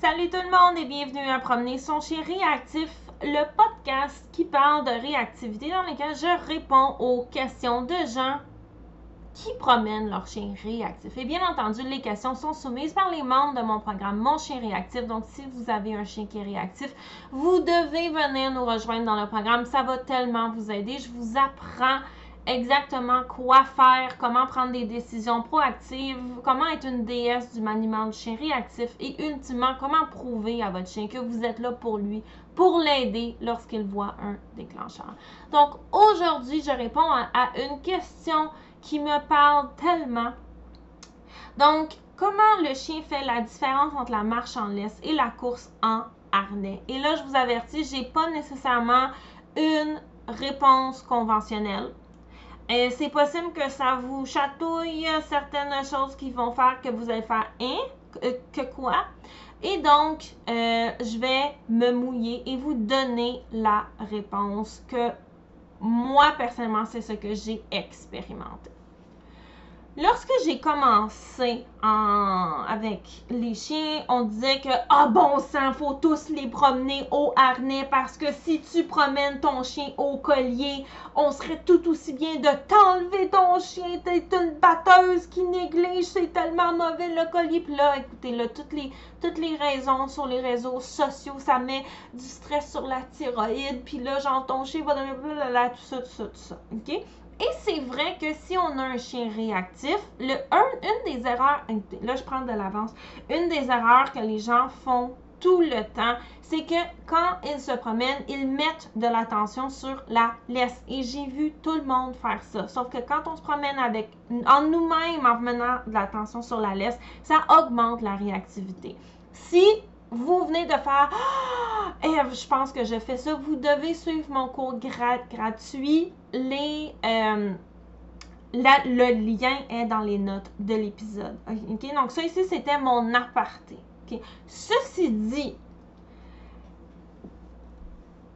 Salut tout le monde et bienvenue à Promener son chien réactif, le podcast qui parle de réactivité dans lequel je réponds aux questions de gens qui promènent leur chien réactif. Et bien entendu, les questions sont soumises par les membres de mon programme Mon chien réactif. Donc, si vous avez un chien qui est réactif, vous devez venir nous rejoindre dans le programme. Ça va tellement vous aider. Je vous apprends exactement quoi faire, comment prendre des décisions proactives, comment être une déesse du maniement du chien réactif et ultimement comment prouver à votre chien que vous êtes là pour lui, pour l'aider lorsqu'il voit un déclencheur. Donc aujourd'hui, je réponds à, à, une question qui me parle tellement. Donc, comment le chien fait la différence entre la marche en laisse et la course en harnais? Et là, je vous avertis, j'ai pas nécessairement une réponse conventionnelle. C'est possible que ça vous chatouille certaines choses qui vont faire que vous allez faire hein? Que quoi? Et donc, euh, je vais me mouiller et vous donner la réponse que moi, personnellement, c'est ce que j'ai expérimenté. Lorsque j'ai commencé en, avec les chiens, on disait que ah bon sang, faut tous les promener au harnais parce que si tu promènes ton chien au collier, on serait tout aussi bien de t'enlever ton chien. T'es une batteuse qui néglige, c'est tellement mauvais le collier. Puis là, écoutez, là, toutes les, toutes les raisons sur les réseaux sociaux, ça met du stress sur la thyroïde. Puis là, genre ton chien va donner tout ça, tout ça, tout ça. OK? Et c'est vrai que si on a un chien réactif, le, une des erreurs, là je prends de l'avance, une des erreurs que les gens font tout le temps, c'est que quand ils se promènent, ils mettent de l'attention sur la laisse. Et j'ai vu tout le monde faire ça. Sauf que quand on se promène avec, en nous-mêmes, en menant de l'attention sur la laisse, ça augmente la réactivité. Si vous venez de faire ah, je pense que je fais ça. Vous devez suivre mon cours gratuit. Les, euh, le lien est dans les notes de l'épisode. Donc, ça ici, c'était mon aparté. Ceci dit,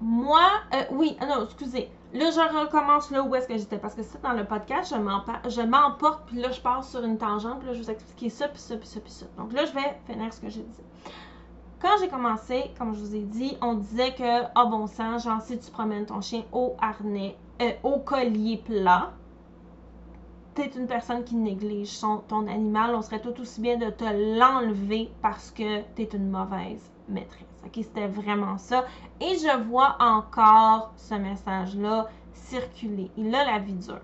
moi, euh, oui, ah non, excusez. Là, je recommence là où est-ce que j'étais. Parce que c'est dans le podcast, je m'emporte, puis là, je pars sur une tangente, puis là, je vous expliquer ça, puis ça, puis ça, puis ça. Donc là, je vais finir ce que j'ai dit. Quand j'ai commencé, comme je vous ai dit, on disait que, ah bon sang, genre si tu promènes ton chien au harnais, euh, au collier plat, t'es une personne qui néglige son, ton animal, on serait tout aussi bien de te l'enlever parce que t'es une mauvaise maîtresse. Ok, c'était vraiment ça. Et je vois encore ce message-là circuler. Il a la vie dure.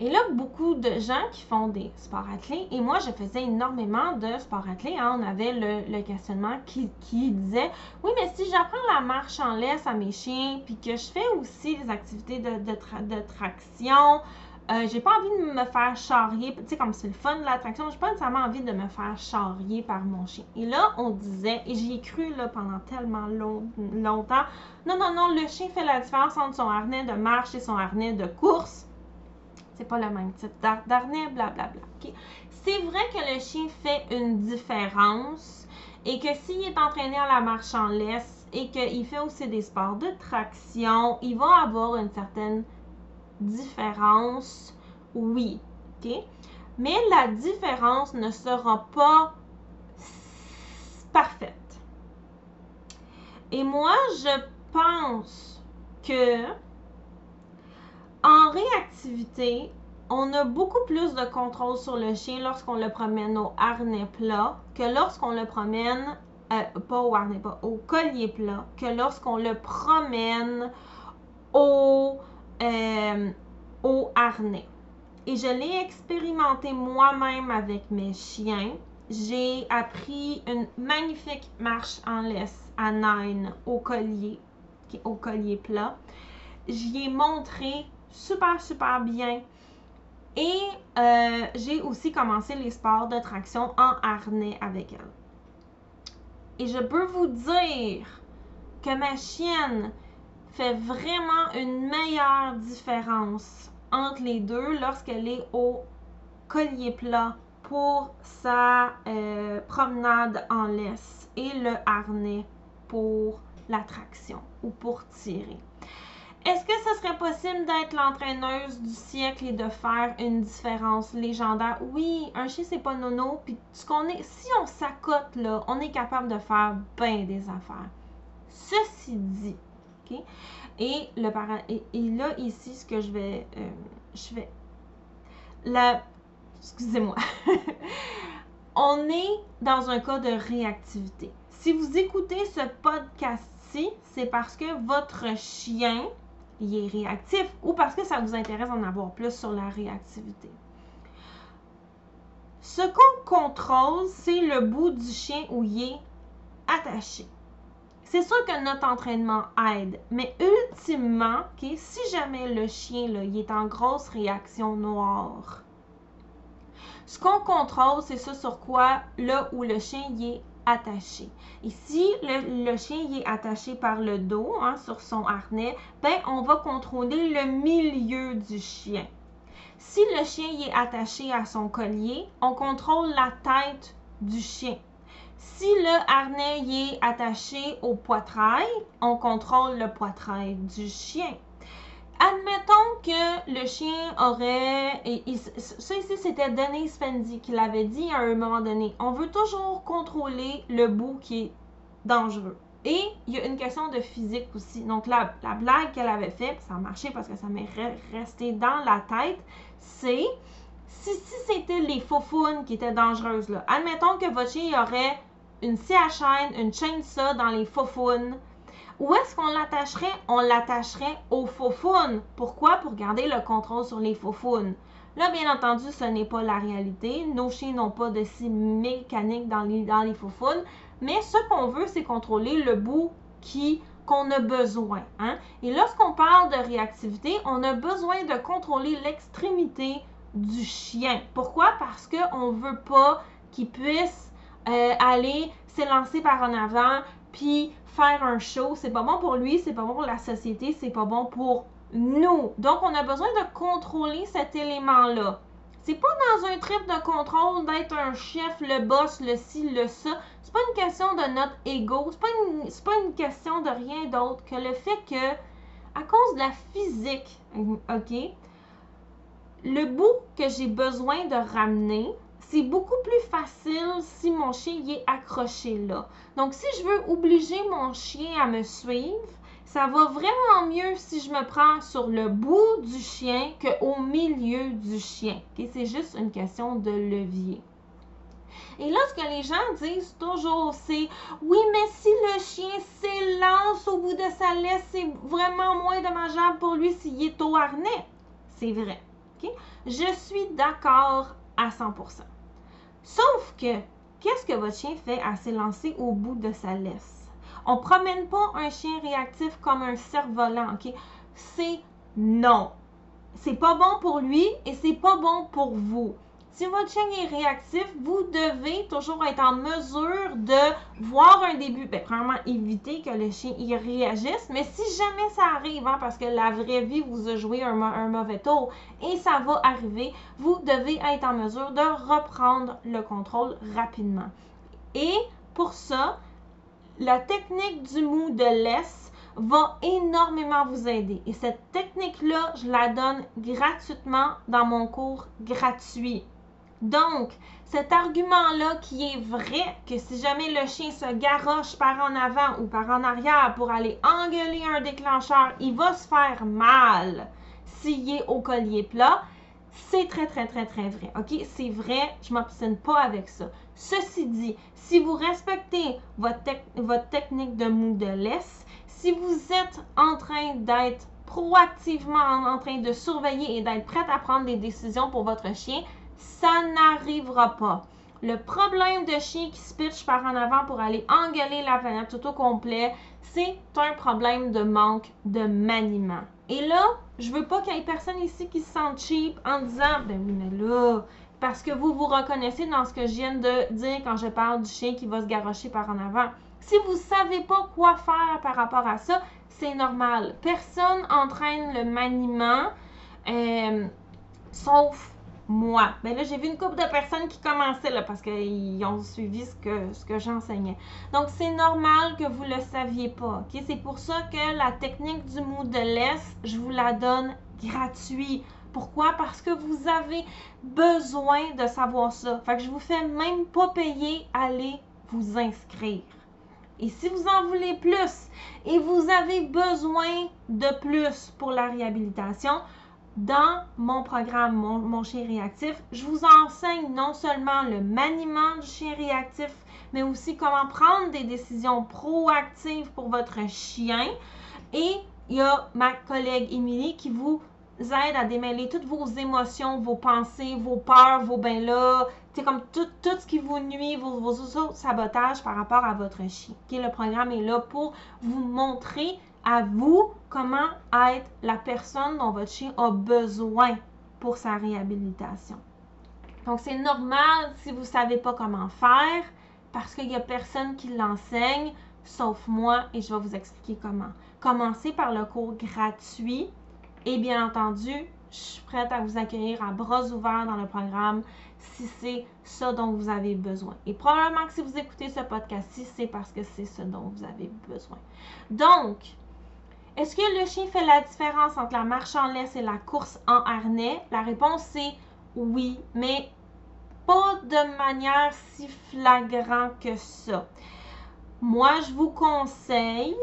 Et là, beaucoup de gens qui font des sports athlés, et moi, je faisais énormément de sports athlés. Hein. on avait le, questionnement qui, disait Oui, mais si j'apprends la marche en laisse à mes chiens, puis que je fais aussi des activités de, traction, euh, j'ai pas envie de me faire charrier, tu sais, comme c'est le fun de la traction, j'ai pas nécessairement envie de me faire charrier par mon chien. Et là, on disait, et j'y ai cru là, pendant tellement longtemps, non, non, non, le chien fait la différence entre son harnais de marche et son harnais de course c'est pas le même type d'harnais, blablabla. C'est vrai que le chien fait une différence et que s'il est entraîné à la marche en laisse et qu'il fait aussi des sports de traction, il va avoir une certaine différence, oui. Mais la différence ne sera pas parfaite. Et moi, je pense que en réactivité, on a beaucoup plus de contrôle sur le chien lorsqu'on le promène au harnais plat que lorsqu'on le promène, euh, pas au harnais au collier plat, que lorsqu'on le promène au, euh, au harnais. Et je l'ai expérimenté moi-même avec mes chiens. J'ai appris une magnifique marche en laisse à nine au collier, au collier plat. J'y ai montré super, super bien. Et euh, j'ai aussi commencé les sports de traction en harnais avec elle. Et je peux vous dire que ma chienne fait vraiment une meilleure différence entre les deux lorsqu'elle est au collier plat pour sa euh, promenade en laisse et le harnais pour la traction ou pour tirer. Est-ce que ce serait possible d'être l'entraîneuse du siècle et de faire une différence légendaire? Oui, un chien, c'est pas nono. Puis est, si on s'accote là, on est capable de faire bien des affaires. Ceci dit? Et, le et, là, ici, ce que je vais. Euh, je vais. La. Excusez-moi. on est dans un cas de réactivité. Si vous écoutez ce podcast-ci, c'est parce que votre chien il est réactif ou parce que ça vous intéresse d'en avoir plus sur la réactivité. Ce qu'on contrôle, c'est le bout du chien où il est attaché. C'est sûr que notre entraînement aide, mais ultimement, si jamais le chien là, est en grosse réaction noire, ce qu'on contrôle, c'est ça sur quoi, là où le chien il est attaché. Ici, le, chien est attaché par le dos, hein, sur son harnais, ben, on va contrôler le milieu du chien. Si le chien est attaché à son collier, on contrôle la tête du chien. Si le harnais est attaché au poitrail, on contrôle le poitrail du chien. Admettons que le chien aurait. Ça ici, c'était Denise Fendi qui l'avait dit à un moment donné. On veut toujours contrôler le bout qui est dangereux. Et il y a une question de physique aussi. Donc, la, la blague qu'elle avait faite, ça a marché parce que ça m'est resté dans la tête, c'est si, c'était les faux qui étautes dangereuses, là. Admettons que votre chien aurait une chaîne, une chaîne ça dans les faux où est-ce qu'on l'attacherait? On l'attacherait aux faufounes. Pourquoi? Pour garder le contrôle sur les faufounes. Là, bien entendu, ce n'est pas la réalité. Nos chiens n'ont pas de scie mécanique dans les, dans les. Mais ce qu'on veut, c'est contrôler le bout qui qu'on a besoin. Hein? Et lorsqu'on parle de réactivité, on a besoin de contrôler l'extrémité du chien. Pourquoi? Parce qu'on ne veut pas qu'il puisse euh, aller s'élancer par en avant, puis faire un show, c'est pas bon pour lui, c'est pas bon pour la société, c'est pas bon pour nous. Donc, on a besoin de contrôler cet élément-là. C'est pas dans un trip de contrôle d'être un chef, le boss, le ci, le ça. C'est pas une question de notre ego. C'est pas une, pas une question de rien d'autre que le fait que, à cause de la physique, OK, le bout que j'ai besoin de ramener, c'est beaucoup plus facile si mon chien y est accroché là. Donc, si je veux obliger mon chien à me suivre, ça va vraiment mieux si je me prends sur le bout du chien qu'au milieu du chien. C'est juste une question de levier. Et là, ce que les gens disent toujours, c'est oui, mais si le chien s'élance au bout de sa laisse, c'est vraiment moins dommageable pour lui s'il est au harnais. C'est vrai. Je suis d'accord à 100%. Sauf que, qu'est-ce que votre chien fait à s'élancer au bout de sa laisse? On promène pas un chien réactif comme un cerf-volant, OK? C'est non. C'est pas bon pour lui et c'est pas bon pour vous. Si votre chien est réactif, vous devez toujours être en mesure de voir un début. Bien, premièrement, éviter que le chien y réagisse. Mais si jamais ça arrive, hein, parce que la vraie vie vous a joué un, un, mauvais tour et ça va arriver, vous devez être en mesure de reprendre le contrôle rapidement. Et pour ça, la technique du mou de laisse va énormément vous aider. Et cette technique-là, je la donne gratuitement dans mon cours gratuit. Donc, cet argument-là qui est vrai, que si jamais le chien se garoche par en avant ou par en arrière pour aller engueuler un déclencheur, il va se faire mal s'il est au collier plat, c'est très, très, très, très vrai. OK? C'est vrai, je m'obstine pas avec ça. Ceci dit, si vous respectez votre, votre technique de mou de laisse, si vous êtes en train d'être proactivement en train de surveiller et d'être prête à prendre des décisions pour votre chien, ça n'arrivera pas. Le problème de chien qui se pitch par en avant pour aller engueuler la planète tout au complet, c'est un problème de manque de maniement. Et là, je veux pas qu'il y ait personne ici qui se sente cheap en disant Ben oui, mais là, parce que vous vous reconnaissez dans ce que je viens de dire quand je parle du chien qui va se garrocher par en avant. Si vous savez pas quoi faire par rapport à ça, c'est normal. Personne entraîne le maniement, euh, sauf moi. Ben là, j'ai vu une couple de personnes qui commençaient là parce qu'ils ont suivi ce que, ce que j'enseignais. Donc, c'est normal que vous ne le saviez pas. ok? C'est pour ça que la technique du Moodless, je vous la donne gratuit. Pourquoi? Parce que vous avez besoin de savoir ça. Fait que je vous fais même pas payer, allez vous inscrire. Et si vous en voulez plus et vous avez besoin de plus pour la réhabilitation, dans mon programme mon, chien réactif, je vous enseigne non seulement le maniement du chien réactif, mais aussi comment prendre des décisions proactives pour votre chien. Et il y a ma collègue Émilie qui vous aide à démêler toutes vos émotions, vos pensées, vos peurs, vos ben là, c'est comme tout, ce qui vous nuit, vos, vos sabotages par rapport à votre chien. Le programme est là pour vous montrer à vous comment être la personne dont votre chien a besoin pour sa réhabilitation. Donc, c'est normal si vous ne savez pas comment faire parce qu'il n'y a personne qui l'enseigne sauf moi et je vais vous expliquer comment. Commencez par le cours gratuit et bien entendu, je suis prête à vous accueillir à bras ouverts dans le programme si c'est ça dont vous avez besoin. Et probablement que si vous écoutez ce podcast-ci, c'est parce que c'est ce dont vous avez besoin. Donc, est-ce que le chien fait la différence entre la marche en laisse et la course en harnais? La réponse est oui, mais pas de manière si flagrante que ça. Moi, je vous conseille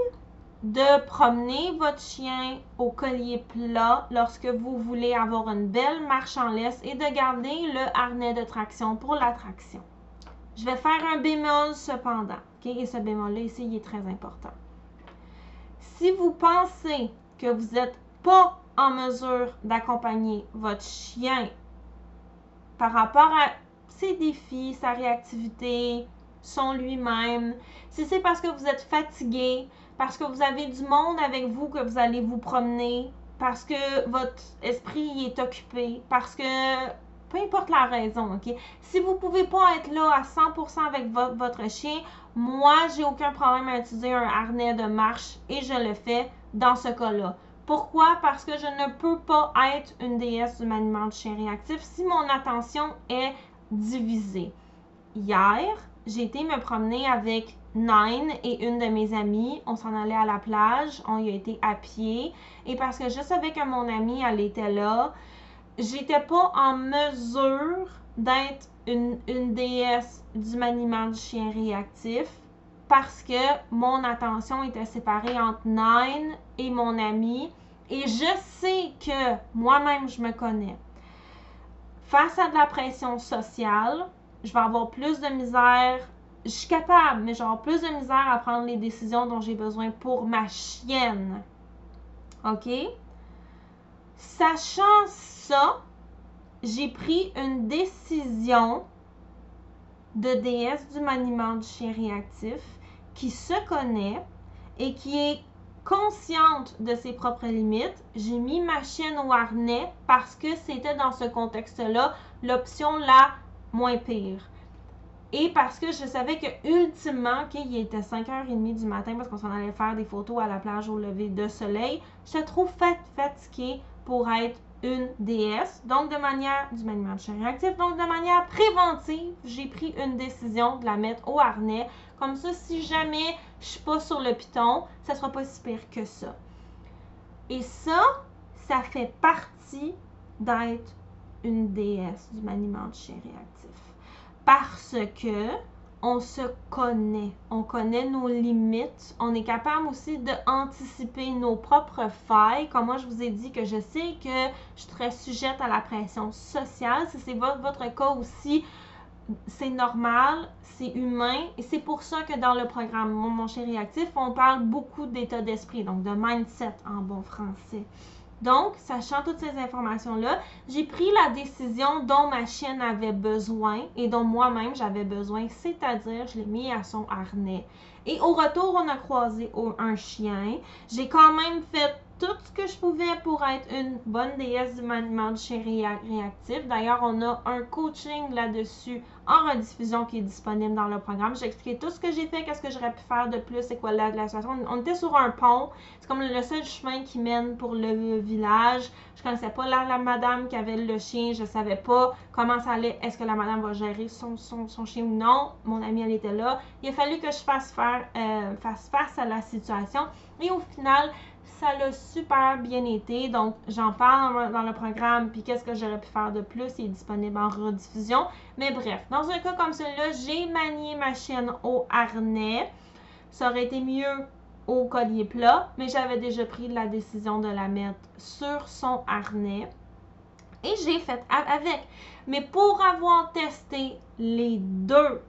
de promener votre chien au collier plat lorsque vous voulez avoir une belle marche en laisse et de garder le harnais de traction pour la traction. Je vais faire un bémol cependant. Et ce bémol-là ici, il est très important si vous pensez que vous n'êtes pas en mesure d'accompagner votre chien par rapport à ses défis, sa réactivité, son lui-même, si c'est parce que vous êtes fatigué, parce que vous avez du monde avec vous que vous allez vous promener, parce que votre esprit est occupé, parce que peu importe la raison, OK? Si vous ne pouvez pas être là à 100% avec votre chien, moi, j'ai aucun problème à utiliser un harnais de marche et je le fais dans ce cas-là. Pourquoi? Parce que je ne peux pas être une déesse du maniement du chien réactif si mon attention est divisée. Hier, j'ai été me promener avec Nine et une de mes amies. On s'en allait à la plage, on y a été à pied. Et parce que je savais que mon amie, elle était là, j'étais pas en mesure d'être une, déesse du maniement du chien réactif parce que mon attention était séparée entre Nine et mon ami. Et je sais que moi-même, je me connais. Face à de la pression sociale, je vais avoir plus de misère. Je suis capable, mais j'ai plus de misère à prendre les décisions dont j'ai besoin pour ma chienne. OK? Sachant ça, j'ai pris une décision de déesse du maniement du chien réactif qui se connaît et qui est consciente de ses propres limites. J'ai mis ma chienne au harnais parce que c'était dans ce contexte-là l'option la moins pire. Et parce que je savais que ultimement, qu'il était 5h30 du matin parce qu'on s'en allait faire des photos à la plage au lever de soleil, j'étais trop fatiguée pour être une déesse, donc de manière du maniement de réactif, donc de manière préventive, j'ai pris une décision de la mettre au harnais. Comme ça, si jamais je suis pas sur le piton, ça sera pas si pire que ça. Et ça, ça fait partie d'être une déesse du maniement de chien réactif. Parce que on se connaît, on connaît nos limites, on est capable aussi d'anticiper nos propres failles. Comme moi, je vous ai dit que je sais que je suis sujette à la pression sociale. Si c'est votre, votre cas aussi, c'est normal, c'est humain. Et c'est pour ça que dans le programme Mon, Mon Chien Réactif, on parle beaucoup d'état d'esprit, donc de mindset en bon français. Donc, sachant toutes ces informations-là, j'ai pris la décision dont ma chienne avait besoin et dont moi-même j'avais besoin, c'est-à-dire je l'ai mis à son harnais. Et au retour, on a croisé un chien. J'ai quand même fait tout ce que je pouvais pour être une bonne déesse du maniement du chien réactif. D'ailleurs, on a un coaching là-dessus en rediffusion qui est disponible dans le programme. J'ai expliqué tout ce que j'ai fait, qu'est-ce que j'aurais pu faire de plus, c'est quoi la, la situation. On était sur un pont, c'est comme le seul chemin qui mène pour le village. Je connaissais pas la, la madame qui avait le chien, je savais pas comment ça allait, est-ce que la madame va gérer son, son, son, chien ou non? Mon amie, elle était là. Il a fallu que je fasse, faire, euh, fasse face à la situation. Et au final, ça l'a super bien été. Donc, j'en parle dans le programme. Puis, qu'est-ce que j'aurais pu faire de plus? Il est disponible en rediffusion. Mais bref, dans un cas comme celui-là, j'ai manié ma chaîne au harnais. Ça aurait été mieux au collier plat, mais j'avais déjà pris la décision de la mettre sur son harnais. Et j'ai fait avec. Mais pour avoir testé les deux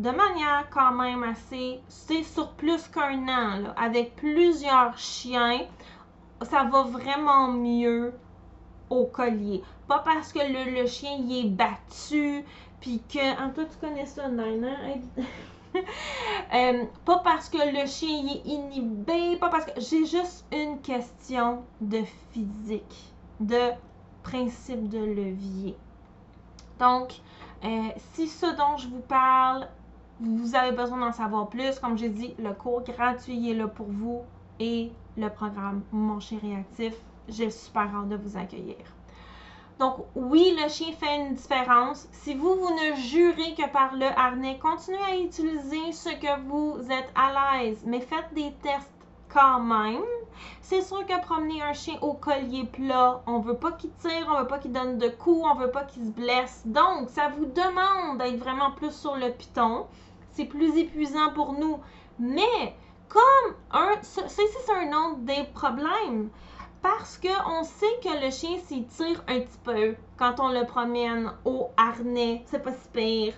de manière quand même assez, c'est sur plus qu'un an, avec plusieurs chiens, ça va vraiment mieux au collier. Pas parce que le, chien y est battu, puis que. En toi, tu connais ça, Nina? euh, pas parce que le chien y est inhibé, pas parce que. J'ai juste une question de physique, de principe de levier. Donc, euh, si ce dont je vous parle vous avez besoin d'en savoir plus, comme j'ai dit, le cours gratuit est là pour vous et le programme Mon chien réactif. J'ai super hâte de vous accueillir. Donc, oui, le chien fait une différence. Si vous, vous ne jurez que par le harnais, continuez à utiliser ce que vous êtes à l'aise, mais faites des tests quand même. C'est sûr que promener un chien au collier plat, on veut pas qu'il tire, on veut pas qu'il donne de coups, on veut pas qu'il se blesse. Donc, ça vous demande d'être vraiment plus sur le piton c'est plus épuisant pour nous. Mais comme un, ça, c'est un autre des problèmes. Parce qu'on sait que le chien s'étire un petit peu quand on le promène au harnais, c'est pas si pire.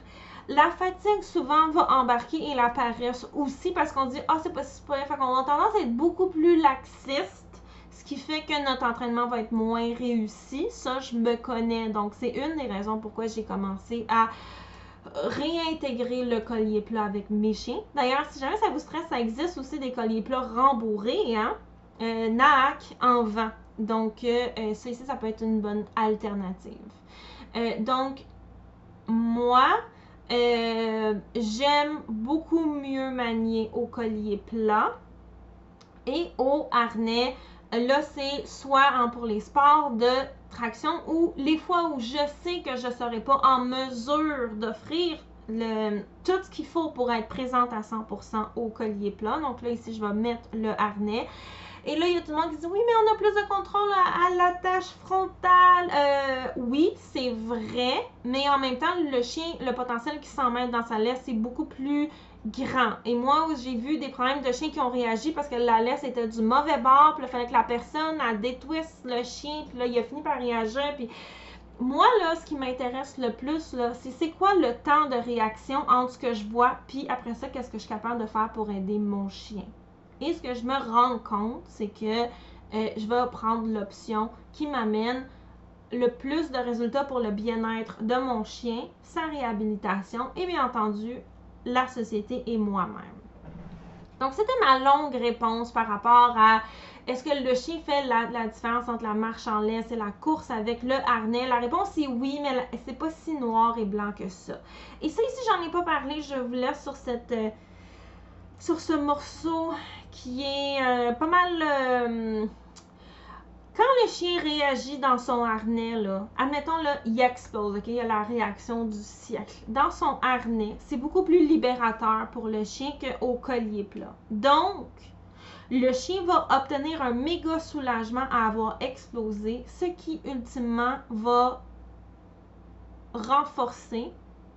La fatigue souvent va embarquer et la paresse aussi parce qu'on dit ah c'est pas si pire, fait qu'on a tendance à être beaucoup plus laxiste, ce qui fait que notre entraînement va être moins réussi. Ça je me connais donc c'est une des raisons pourquoi j'ai commencé à réintégrer le collier plat avec mes chiens. D'ailleurs, si jamais ça vous stresse, ça existe aussi des colliers plats rembourrés, hein? Euh, en vent. Donc, euh, euh, ça ici, ça peut être une bonne alternative. donc, moi, j'aime beaucoup mieux manier au collier plat et au harnais. Là, c'est soit pour les sports de traction ou les fois où je sais que je ne serai pas en mesure d'offrir tout ce qu'il faut pour être présente à 100% au collier plat. Donc là, ici, je vais mettre le harnais. Et là, il y a tout le monde qui dit oui, mais on a plus de contrôle à, la tâche frontale. Euh, oui, c'est vrai, mais en même temps, le chien, le potentiel qui s'en met dans sa laisse, c'est beaucoup plus grand. Et moi, j'ai vu des problèmes de chiens qui ont réagi parce que la laisse était du mauvais bord, puis il fallait que la personne, a détwist le chien, puis là, il a fini par réagir, puis moi, là, ce qui m'intéresse le plus, là, c'est c'est quoi le temps de réaction entre ce que je vois, puis après ça, qu'est-ce que je suis capable de faire pour aider mon chien? Et ce que je me rends compte, c'est que euh, je vais prendre l'option qui m'amène le plus de résultats pour le bien-être de mon chien, sa réhabilitation et bien entendu la société et moi-même. Donc, c'était ma longue réponse par rapport à est-ce que le chien fait la, différence entre la marche en laisse et la course avec le harnais? La réponse est oui, mais c'est pas si noir et blanc que ça. Et ça, ici, j'en ai pas parlé. Je vous laisse sur cette. Euh, sur ce morceau qui est euh, pas mal. Euh, quand le chien réagit dans son harnais, là, admettons, là, il explose, OK? Il y a la réaction du siècle. Dans son harnais, c'est beaucoup plus libérateur pour le chien qu'au collier plat. Donc, le chien va obtenir un méga soulagement à avoir explosé, ce qui, ultimement, va renforcer,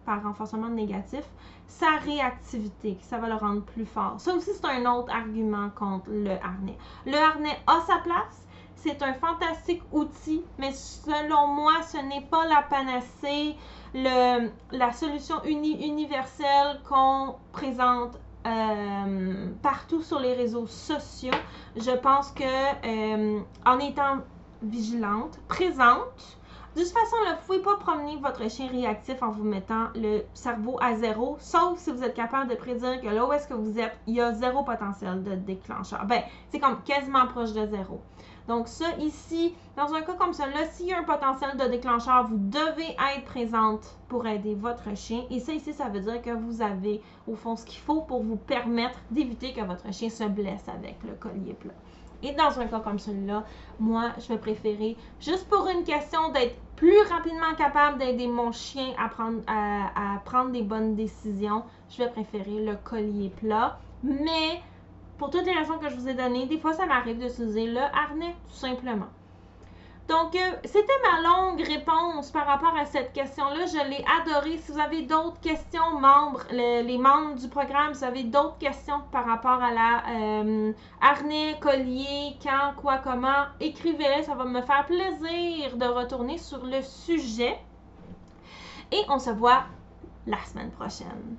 par renforcement négatif, sa réactivité, ça va le rendre plus fort. Ça aussi, c'est un autre argument contre le harnais. Le harnais a sa place, c'est un fantastique outil, mais selon moi, ce n'est pas la panacée, la solution universelle qu'on présente euh, partout sur les réseaux sociaux. Je pense que euh, en étant vigilante, présente, De toute façon, vous ne pouvez pas promener votre chien réactif en vous mettant le cerveau à zéro, sauf si vous êtes capable de prédire que là où est-ce que vous êtes, il y a zéro potentiel de déclencheur. Ben, c'est comme quasiment proche de zéro. Donc ça, ici, dans un cas comme celui-là, s'il y a un potentiel de déclencheur, vous devez être présente pour aider votre chien. Et ça, ici, ça veut dire que vous avez, au fond, ce qu'il faut pour vous permettre d'éviter que votre chien se blesse avec le collier plat. Et dans un cas comme celui-là, moi, je vais préférer, juste pour une question d'être plus rapidement capable d'aider mon chien à prendre, à, prendre des bonnes décisions, je vais préférer le collier plat. Mais pour toutes les raisons que je vous ai données, des fois, ça m'arrive d'utiliser le harnais, tout simplement. Donc, euh, c'était ma longue réponse par rapport à cette question-là. Je l'ai adorée. Si vous avez d'autres questions, membres, les membres du programme, si vous avez d'autres questions par rapport à la euh, harnais, collier, quand, quoi, comment, écrivez-les. Ça va me faire plaisir de retourner sur le sujet. Et on se voit la semaine prochaine.